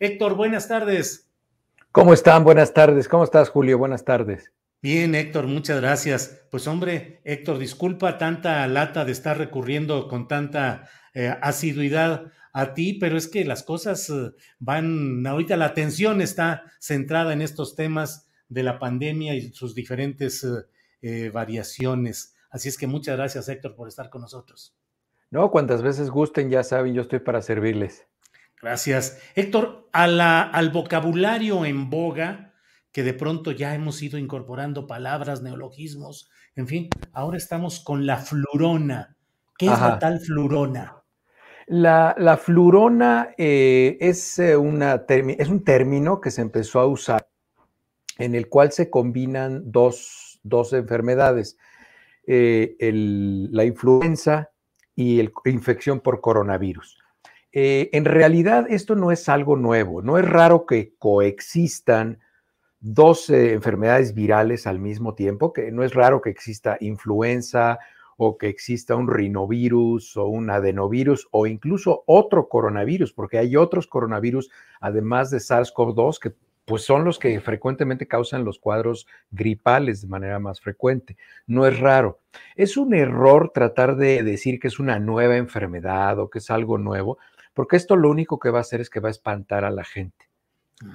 Héctor, buenas tardes. ¿Cómo están? Buenas tardes. ¿Cómo estás, Julio? Buenas tardes. Bien, Héctor, muchas gracias. Pues hombre, Héctor, disculpa tanta lata de estar recurriendo con tanta eh, asiduidad a ti, pero es que las cosas eh, van, ahorita la atención está centrada en estos temas de la pandemia y sus diferentes eh, eh, variaciones. Así es que muchas gracias, Héctor, por estar con nosotros. No, cuantas veces gusten, ya saben, yo estoy para servirles. Gracias. Héctor, a la, al vocabulario en boga, que de pronto ya hemos ido incorporando palabras, neologismos, en fin, ahora estamos con la flurona. ¿Qué es la tal flurona? La, la flurona eh, es, eh, una es un término que se empezó a usar en el cual se combinan dos, dos enfermedades, eh, el- la influenza y la infección por coronavirus. Eh, en realidad esto no es algo nuevo, no es raro que coexistan dos enfermedades virales al mismo tiempo, que no es raro que exista influenza o que exista un rinovirus o un adenovirus o incluso otro coronavirus, porque hay otros coronavirus además de SARS-CoV-2 que pues son los que frecuentemente causan los cuadros gripales de manera más frecuente. No es raro. Es un error tratar de decir que es una nueva enfermedad o que es algo nuevo, porque esto lo único que va a hacer es que va a espantar a la gente.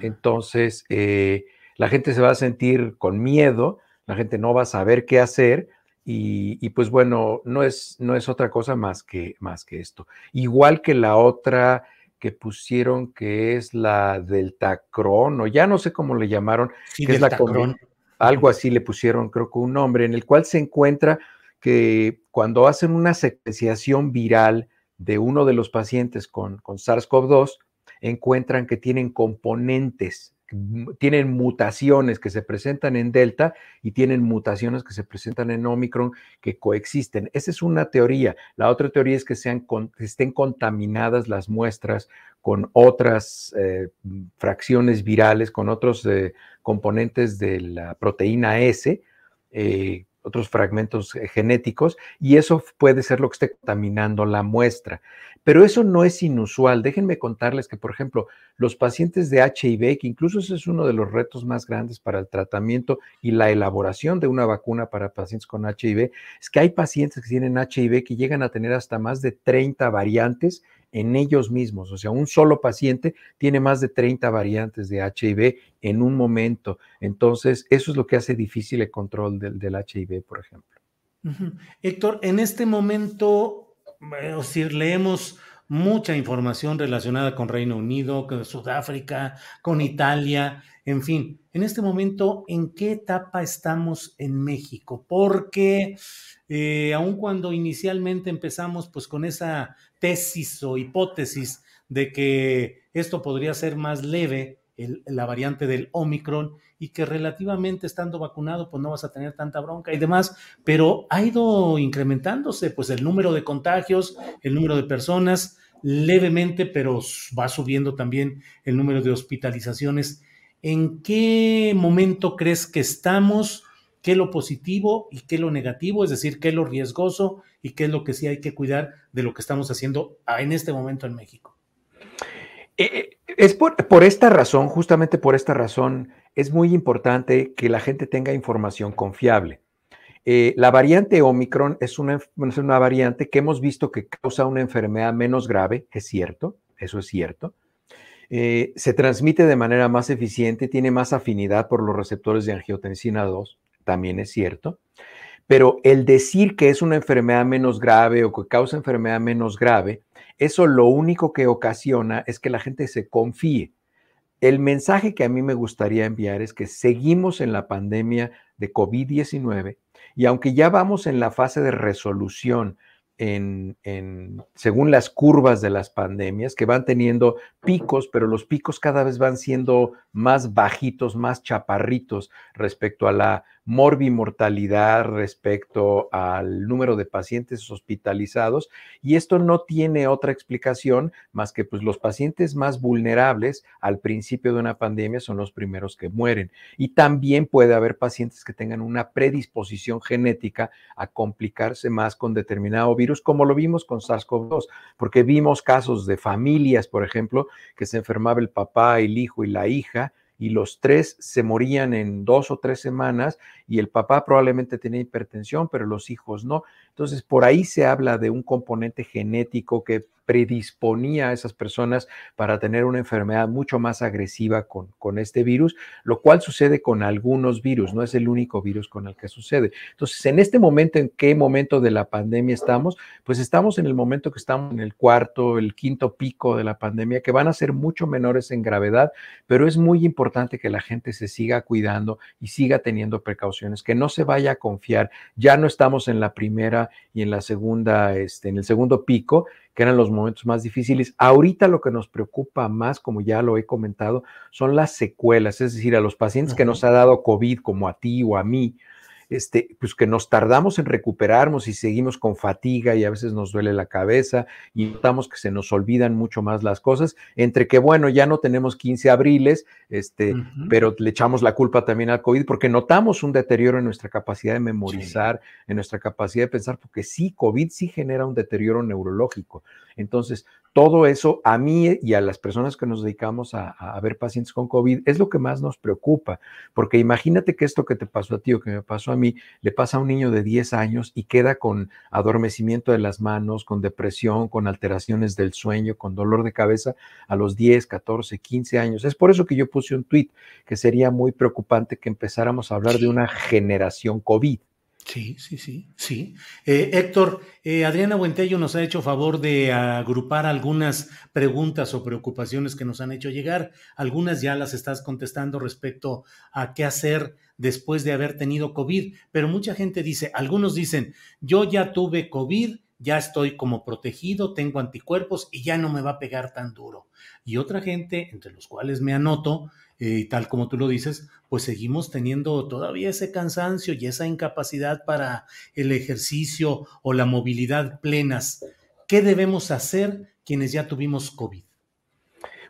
Entonces, eh, la gente se va a sentir con miedo, la gente no va a saber qué hacer y, y, pues bueno, no es, no es otra cosa más que, más que esto. Igual que la otra que pusieron que es la Deltacron, o ya no sé cómo le llamaron, Sí, que es la combi- algo así le pusieron, creo que un nombre, en el cual se encuentra que cuando hacen una secuenciación viral de uno de los pacientes con, con SARS-CoV-2, encuentran que tienen componentes, tienen mutaciones que se presentan en Delta y tienen mutaciones que se presentan en Omicron que coexisten. Esa es una teoría. La otra teoría es que, sean que estén contaminadas las muestras con otras eh, fracciones virales, con otros eh, componentes de la proteína S, eh, otros fragmentos eh, genéticos, y eso puede ser lo que esté contaminando la muestra. Pero eso no es inusual. Déjenme contarles que, por ejemplo, los pacientes de HIV, que incluso ese es uno de los retos más grandes para el tratamiento y la elaboración de una vacuna para pacientes con HIV, es que hay pacientes que tienen HIV que llegan a tener hasta más de 30 variantes en ellos mismos. O sea, un solo paciente tiene más de 30 variantes de HIV en un momento. Entonces, eso es lo que hace difícil el control del, del HIV, por ejemplo. Héctor, en este momento, eh, es decir, leemos mucha información relacionada con Reino Unido, con Sudáfrica, con Italia, en fin. En este momento, ¿en qué etapa estamos en México? Porque eh, aun cuando inicialmente empezamos pues con esa tesis o hipótesis de que esto podría ser más leve, la variante del Omicron, y que relativamente estando vacunado pues no vas a tener tanta bronca y demás, pero ha ido incrementándose pues el número de contagios, el número de personas levemente, pero va subiendo también el número de hospitalizaciones. ¿En qué momento crees que estamos? ¿Qué es lo positivo y qué es lo negativo? Es decir, qué es lo riesgoso y qué es lo que sí hay que cuidar de lo que estamos haciendo en este momento en México. Eh, es por, esta razón, justamente por esta razón, es muy importante que la gente tenga información confiable. Eh, la variante Omicron es una, variante que hemos visto que causa una enfermedad menos grave, es cierto, eso es cierto. Eh, se transmite de manera más eficiente, tiene más afinidad por los receptores de angiotensina 2, también es cierto. Pero el decir que es una enfermedad menos grave o que causa enfermedad menos grave, eso lo único que ocasiona es que la gente se confíe. El mensaje que a mí me gustaría enviar es que seguimos en la pandemia de COVID-19 y aunque ya vamos en la fase de resolución en, según las curvas de las pandemias, que van teniendo picos, pero los picos cada vez van siendo más bajitos, más chaparritos respecto a la morbimortalidad respecto al número de pacientes hospitalizados y esto no tiene otra explicación más que pues los pacientes más vulnerables al principio de una pandemia son los primeros que mueren. Y también puede haber pacientes que tengan una predisposición genética a complicarse más con determinado virus como lo vimos con SARS-CoV-2 porque vimos casos de familias por ejemplo que se enfermaba el papá, el hijo y la hija y los tres se morían en dos o tres semanas y el papá probablemente tenía hipertensión, pero los hijos no. Entonces, por ahí se habla de un componente genético que predisponía a esas personas para tener una enfermedad mucho más agresiva con, con, este virus, lo cual sucede con algunos virus, no es el único virus con el que sucede. Entonces, en este momento, ¿en qué momento de la pandemia estamos? Pues estamos en el momento que estamos en el cuarto, el quinto pico de la pandemia, que van a ser mucho menores en gravedad, pero es muy importante que la gente se siga cuidando y siga teniendo precauciones, que no se vaya a confiar. Ya no estamos en la primera y en la segunda, este, en el segundo pico, que eran los momentos más difíciles. Ahorita lo que nos preocupa más, como ya lo he comentado, son las secuelas, es decir, a los pacientes que nos ha dado COVID, como a ti o a mí, este, pues que nos tardamos en recuperarnos y seguimos con fatiga y a veces nos duele la cabeza y notamos que se nos olvidan mucho más las cosas, entre que bueno, ya no tenemos 15 abriles, este, pero le echamos la culpa también al COVID porque notamos un deterioro en nuestra capacidad de memorizar, en nuestra capacidad de pensar, porque sí, COVID sí genera un deterioro neurológico. Entonces, todo eso a mí y a las personas que nos dedicamos a, ver pacientes con COVID es lo que más nos preocupa, porque imagínate que esto que te pasó a ti o que me pasó a mí le pasa a un niño de 10 años y queda con adormecimiento de las manos, con depresión, con alteraciones del sueño, con dolor de cabeza a los 10, 14, 15 años. Es por eso que yo puse un tweet que sería muy preocupante que empezáramos a hablar de una generación COVID. Sí, sí, sí, sí. Eh, Héctor, eh, Adriana Buentello nos ha hecho favor de agrupar algunas preguntas o preocupaciones que nos han hecho llegar. Algunas ya las estás contestando respecto a qué hacer después de haber tenido COVID, pero mucha gente dice, algunos dicen, yo ya tuve COVID, ya estoy como protegido, tengo anticuerpos y ya no me va a pegar tan duro. Y otra gente, entre los cuales me anoto, tal como tú lo dices, pues seguimos teniendo todavía ese cansancio y esa incapacidad para el ejercicio o la movilidad plenas. ¿Qué debemos hacer quienes ya tuvimos COVID?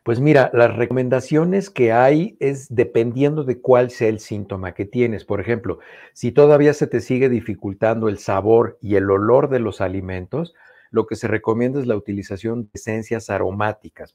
Pues mira, las recomendaciones que hay es dependiendo de cuál sea el síntoma que tienes. Por ejemplo, si todavía se te sigue dificultando el sabor y el olor de los alimentos, lo que se recomienda es la utilización de esencias aromáticas.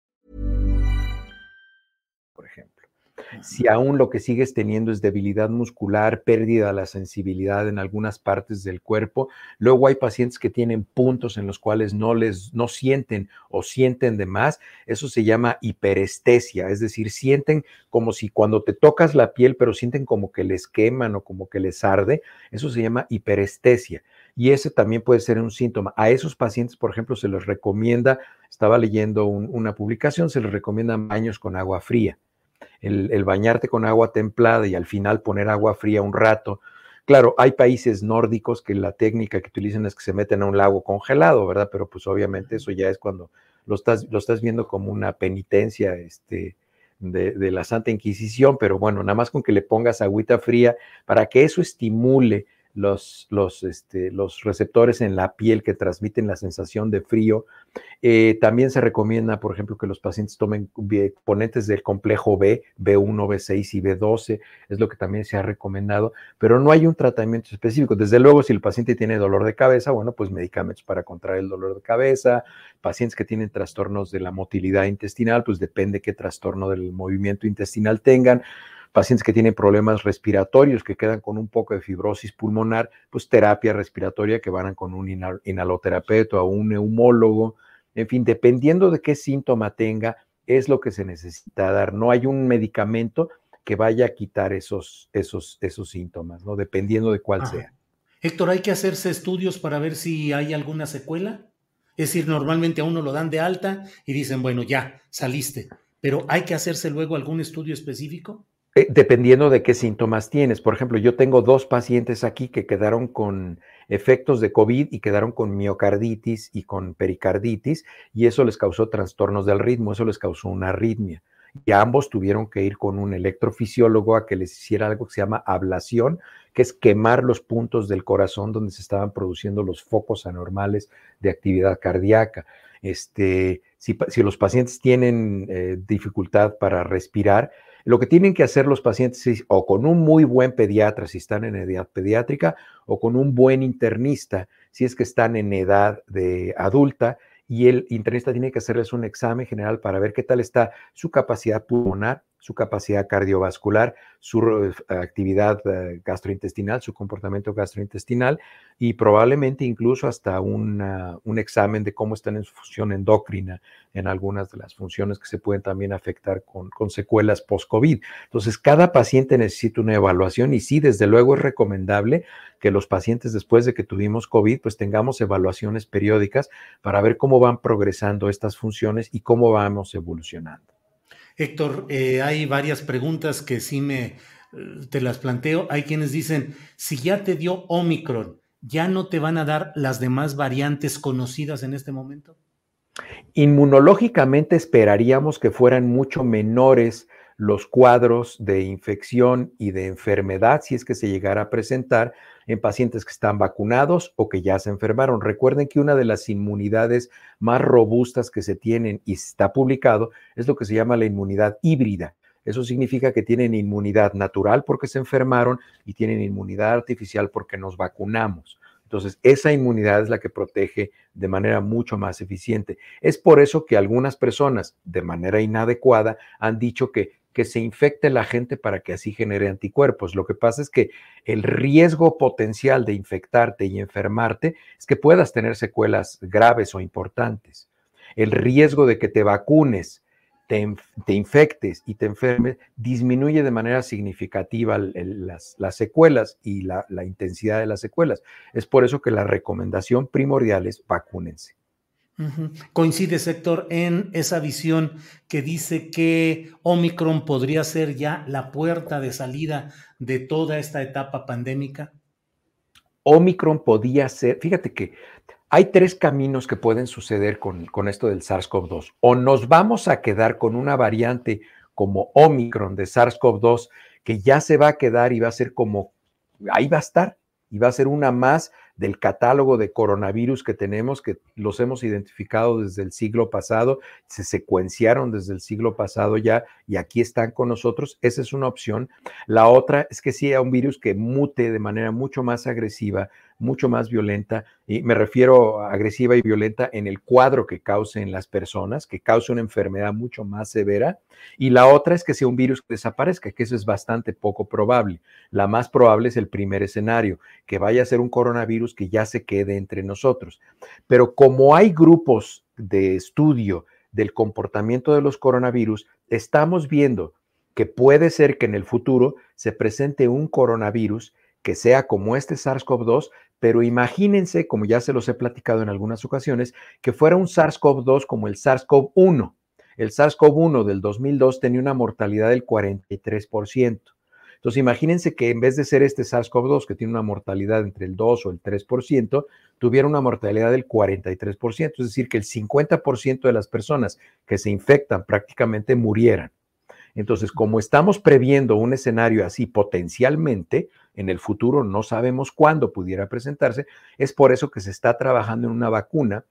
Si aún lo que sigues teniendo es debilidad muscular, pérdida de la sensibilidad en algunas partes del cuerpo, luego hay pacientes que tienen puntos en los cuales no les no sienten o sienten de más, eso se llama hiperestesia, es decir, sienten como si cuando te tocas la piel, pero sienten como que les queman o como que les arde, eso se llama hiperestesia y ese también puede ser un síntoma. A esos pacientes, por ejemplo, se les recomienda, estaba leyendo una publicación, se les recomiendan baños con agua fría. El, bañarte con agua templada y al final poner agua fría un rato. Claro, hay países nórdicos que la técnica que utilizan es que se meten a un lago congelado, ¿verdad? Pero pues obviamente eso ya es cuando lo estás, lo estás viendo como una penitencia este, de, de la Santa Inquisición, pero bueno, nada más con que le pongas agüita fría para que eso estimule los, los, este, los receptores en la piel que transmiten la sensación de frío. Eh, también se recomienda, por ejemplo, que los pacientes tomen componentes del complejo B, B1, B6 y B12, es lo que también se ha recomendado, pero no hay un tratamiento específico. Desde luego, si el paciente tiene dolor de cabeza, bueno, pues medicamentos para contraer el dolor de cabeza, pacientes que tienen trastornos de la motilidad intestinal, pues depende qué trastorno del movimiento intestinal tengan pacientes que tienen problemas respiratorios, que quedan con un poco de fibrosis pulmonar, pues terapia respiratoria que van con un inhaloterapeuta o un neumólogo, en fin, dependiendo de qué síntoma tenga, es lo que se necesita dar. No hay un medicamento que vaya a quitar esos, esos, esos síntomas, ¿no? Dependiendo de cuál sea. Héctor, ¿hay que hacerse estudios para ver si hay alguna secuela? Es decir, normalmente a uno lo dan de alta y dicen, bueno, ya, saliste, pero ¿hay que hacerse luego algún estudio específico? Eh, dependiendo de qué síntomas tienes. Por ejemplo, yo tengo dos pacientes aquí que quedaron con efectos de COVID y quedaron con miocarditis y con pericarditis y eso les causó trastornos del ritmo, eso les causó una arritmia. Y ambos tuvieron que ir con un electrofisiólogo a que les hiciera algo que se llama ablación, que es quemar los puntos del corazón donde se estaban produciendo los focos anormales de actividad cardíaca. Este, si, los pacientes tienen eh, dificultad para respirar, lo que tienen que hacer los pacientes es o con un muy buen pediatra si están en edad pediátrica o con un buen internista si es que están en edad de adulta y el internista tiene que hacerles un examen general para ver qué tal está su capacidad pulmonar, su capacidad cardiovascular, su eh, actividad eh, gastrointestinal, su comportamiento gastrointestinal y probablemente incluso hasta un examen de cómo están en su función endocrina, en algunas de las funciones que se pueden también afectar con, con secuelas post-COVID. Entonces, cada paciente necesita una evaluación y sí, desde luego es recomendable que los pacientes después de que tuvimos COVID, pues tengamos evaluaciones periódicas para ver cómo van progresando estas funciones y cómo vamos evolucionando. Héctor, eh, hay varias preguntas que sí me eh, te las planteo. Hay quienes dicen, si ya te dio Omicron, ¿ya no te van a dar las demás variantes conocidas en este momento? Inmunológicamente esperaríamos que fueran mucho menores los cuadros de infección y de enfermedad si es que se llegara a presentar en pacientes que están vacunados o que ya se enfermaron. Recuerden que una de las inmunidades más robustas que se tienen y está publicado es lo que se llama la inmunidad híbrida. Eso significa que tienen inmunidad natural porque se enfermaron y tienen inmunidad artificial porque nos vacunamos. Entonces, esa inmunidad es la que protege de manera mucho más eficiente. Es por eso que algunas personas, de manera inadecuada, han dicho que que se infecte la gente para que así genere anticuerpos. Lo que pasa es que el riesgo potencial de infectarte y enfermarte es que puedas tener secuelas graves o importantes. El riesgo de que te vacunes, te, infectes y te enfermes disminuye de manera significativa las, secuelas y la, la intensidad de las secuelas. Es por eso que la recomendación primordial es vacúnense. Coincide, sector, en esa visión que dice que Omicron podría ser ya la puerta de salida de toda esta etapa pandémica. Omicron podía ser, fíjate que hay tres caminos que pueden suceder con, con esto del SARS-CoV-2. O nos vamos a quedar con una variante como Omicron de SARS-CoV-2 que ya se va a quedar y va a ser como, ahí va a estar, y va a ser una más del catálogo de coronavirus que tenemos, que los hemos identificado desde el siglo pasado, se secuenciaron desde el siglo pasado ya y aquí están con nosotros. Esa es una opción. La otra es que sea un virus que mute de manera mucho más agresiva, mucho más violenta, y me refiero a agresiva y violenta en el cuadro que cause en las personas, que cause una enfermedad mucho más severa, y la otra es que sea un virus que desaparezca, que eso es bastante poco probable. La más probable es el primer escenario, que vaya a ser un coronavirus que ya se quede entre nosotros. Pero como hay grupos de estudio del comportamiento de los coronavirus, estamos viendo que puede ser que en el futuro se presente un coronavirus que sea como este SARS-CoV-2, pero imagínense, como ya se los he platicado en algunas ocasiones, que fuera un SARS-CoV-2 como el SARS-CoV-1. El SARS-CoV-1 del 2002 tenía una mortalidad del 43%. Entonces, imagínense que en vez de ser este SARS-CoV-2, que tiene una mortalidad entre el 2 o el 3%, tuviera una mortalidad del 43%, es decir, que el 50% de las personas que se infectan prácticamente murieran. Entonces, como estamos previendo un escenario así potencialmente, en el futuro no sabemos cuándo pudiera presentarse, es por eso que se está trabajando en una vacuna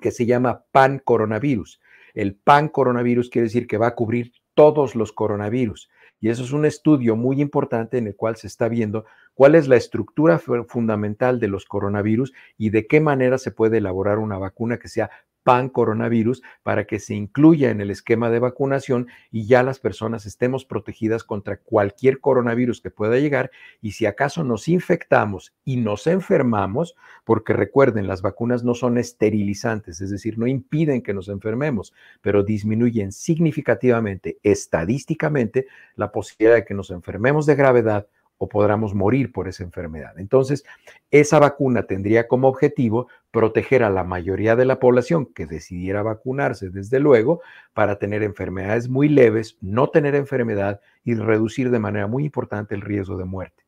que se llama pan coronavirus. El pan coronavirus quiere decir que va a cubrir todos los coronavirus. Y eso es un estudio muy importante en el cual se está viendo cuál es la estructura fundamental de los coronavirus y de qué manera se puede elaborar una vacuna que sea pan coronavirus para que se incluya en el esquema de vacunación y ya las personas estemos protegidas contra cualquier coronavirus que pueda llegar. Y si acaso nos infectamos y nos enfermamos, porque recuerden, las vacunas no son esterilizantes, es decir, no impiden que nos enfermemos, pero disminuyen significativamente, estadísticamente, la posibilidad de que nos enfermemos de gravedad o podamos morir por esa enfermedad. Entonces, esa vacuna tendría como objetivo proteger a la mayoría de la población que decidiera vacunarse, desde luego, para tener enfermedades muy leves, no tener enfermedad y reducir de manera muy importante el riesgo de muerte.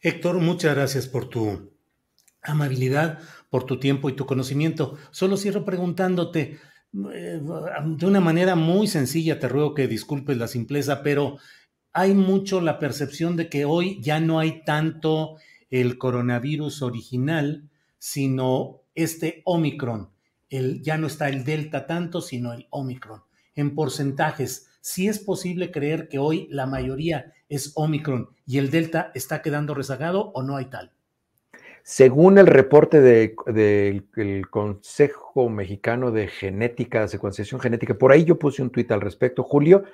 Héctor, muchas gracias por tu amabilidad, por tu tiempo y tu conocimiento. Solo cierro preguntándote, eh, de una manera muy sencilla, te ruego que disculpes la simpleza, pero hay mucho la percepción de que hoy ya no hay tanto el coronavirus original, sino este Omicron. El, ya no está el Delta tanto, sino el Omicron. En porcentajes, sí es posible creer que hoy la mayoría es Omicron y el Delta está quedando rezagado o no hay tal. Según el reporte del Consejo Mexicano de Genética, Secuenciación Genética, por ahí yo puse un tuit al respecto, Julio,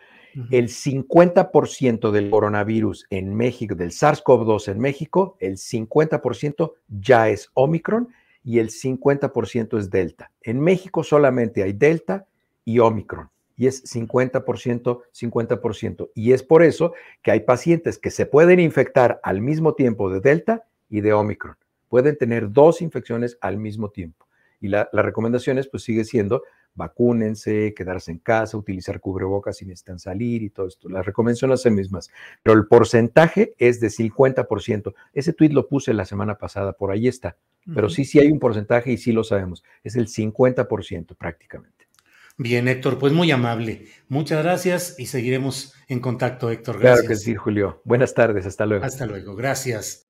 el 50% del coronavirus en México, del SARS-CoV-2 en México, el 50% ya es Omicron y el 50% es Delta. En México solamente hay Delta y Omicron y es 50%, 50%. Y es por eso que hay pacientes que se pueden infectar al mismo tiempo de Delta y de Omicron. Pueden tener dos infecciones al mismo tiempo. Y la, las recomendaciones pues sigue siendo vacúnense, quedarse en casa, utilizar cubrebocas si necesitan salir y todo esto. Las recomendaciones son las mismas, pero el porcentaje es de 50%. Ese tweet lo puse la semana pasada, por ahí está. Pero sí, sí hay un porcentaje y sí lo sabemos. Es el 50% prácticamente. Bien, Héctor, pues muy amable. Muchas gracias y seguiremos en contacto, Héctor. Gracias. Claro que sí, Julio. Buenas tardes, hasta luego. Hasta luego, gracias.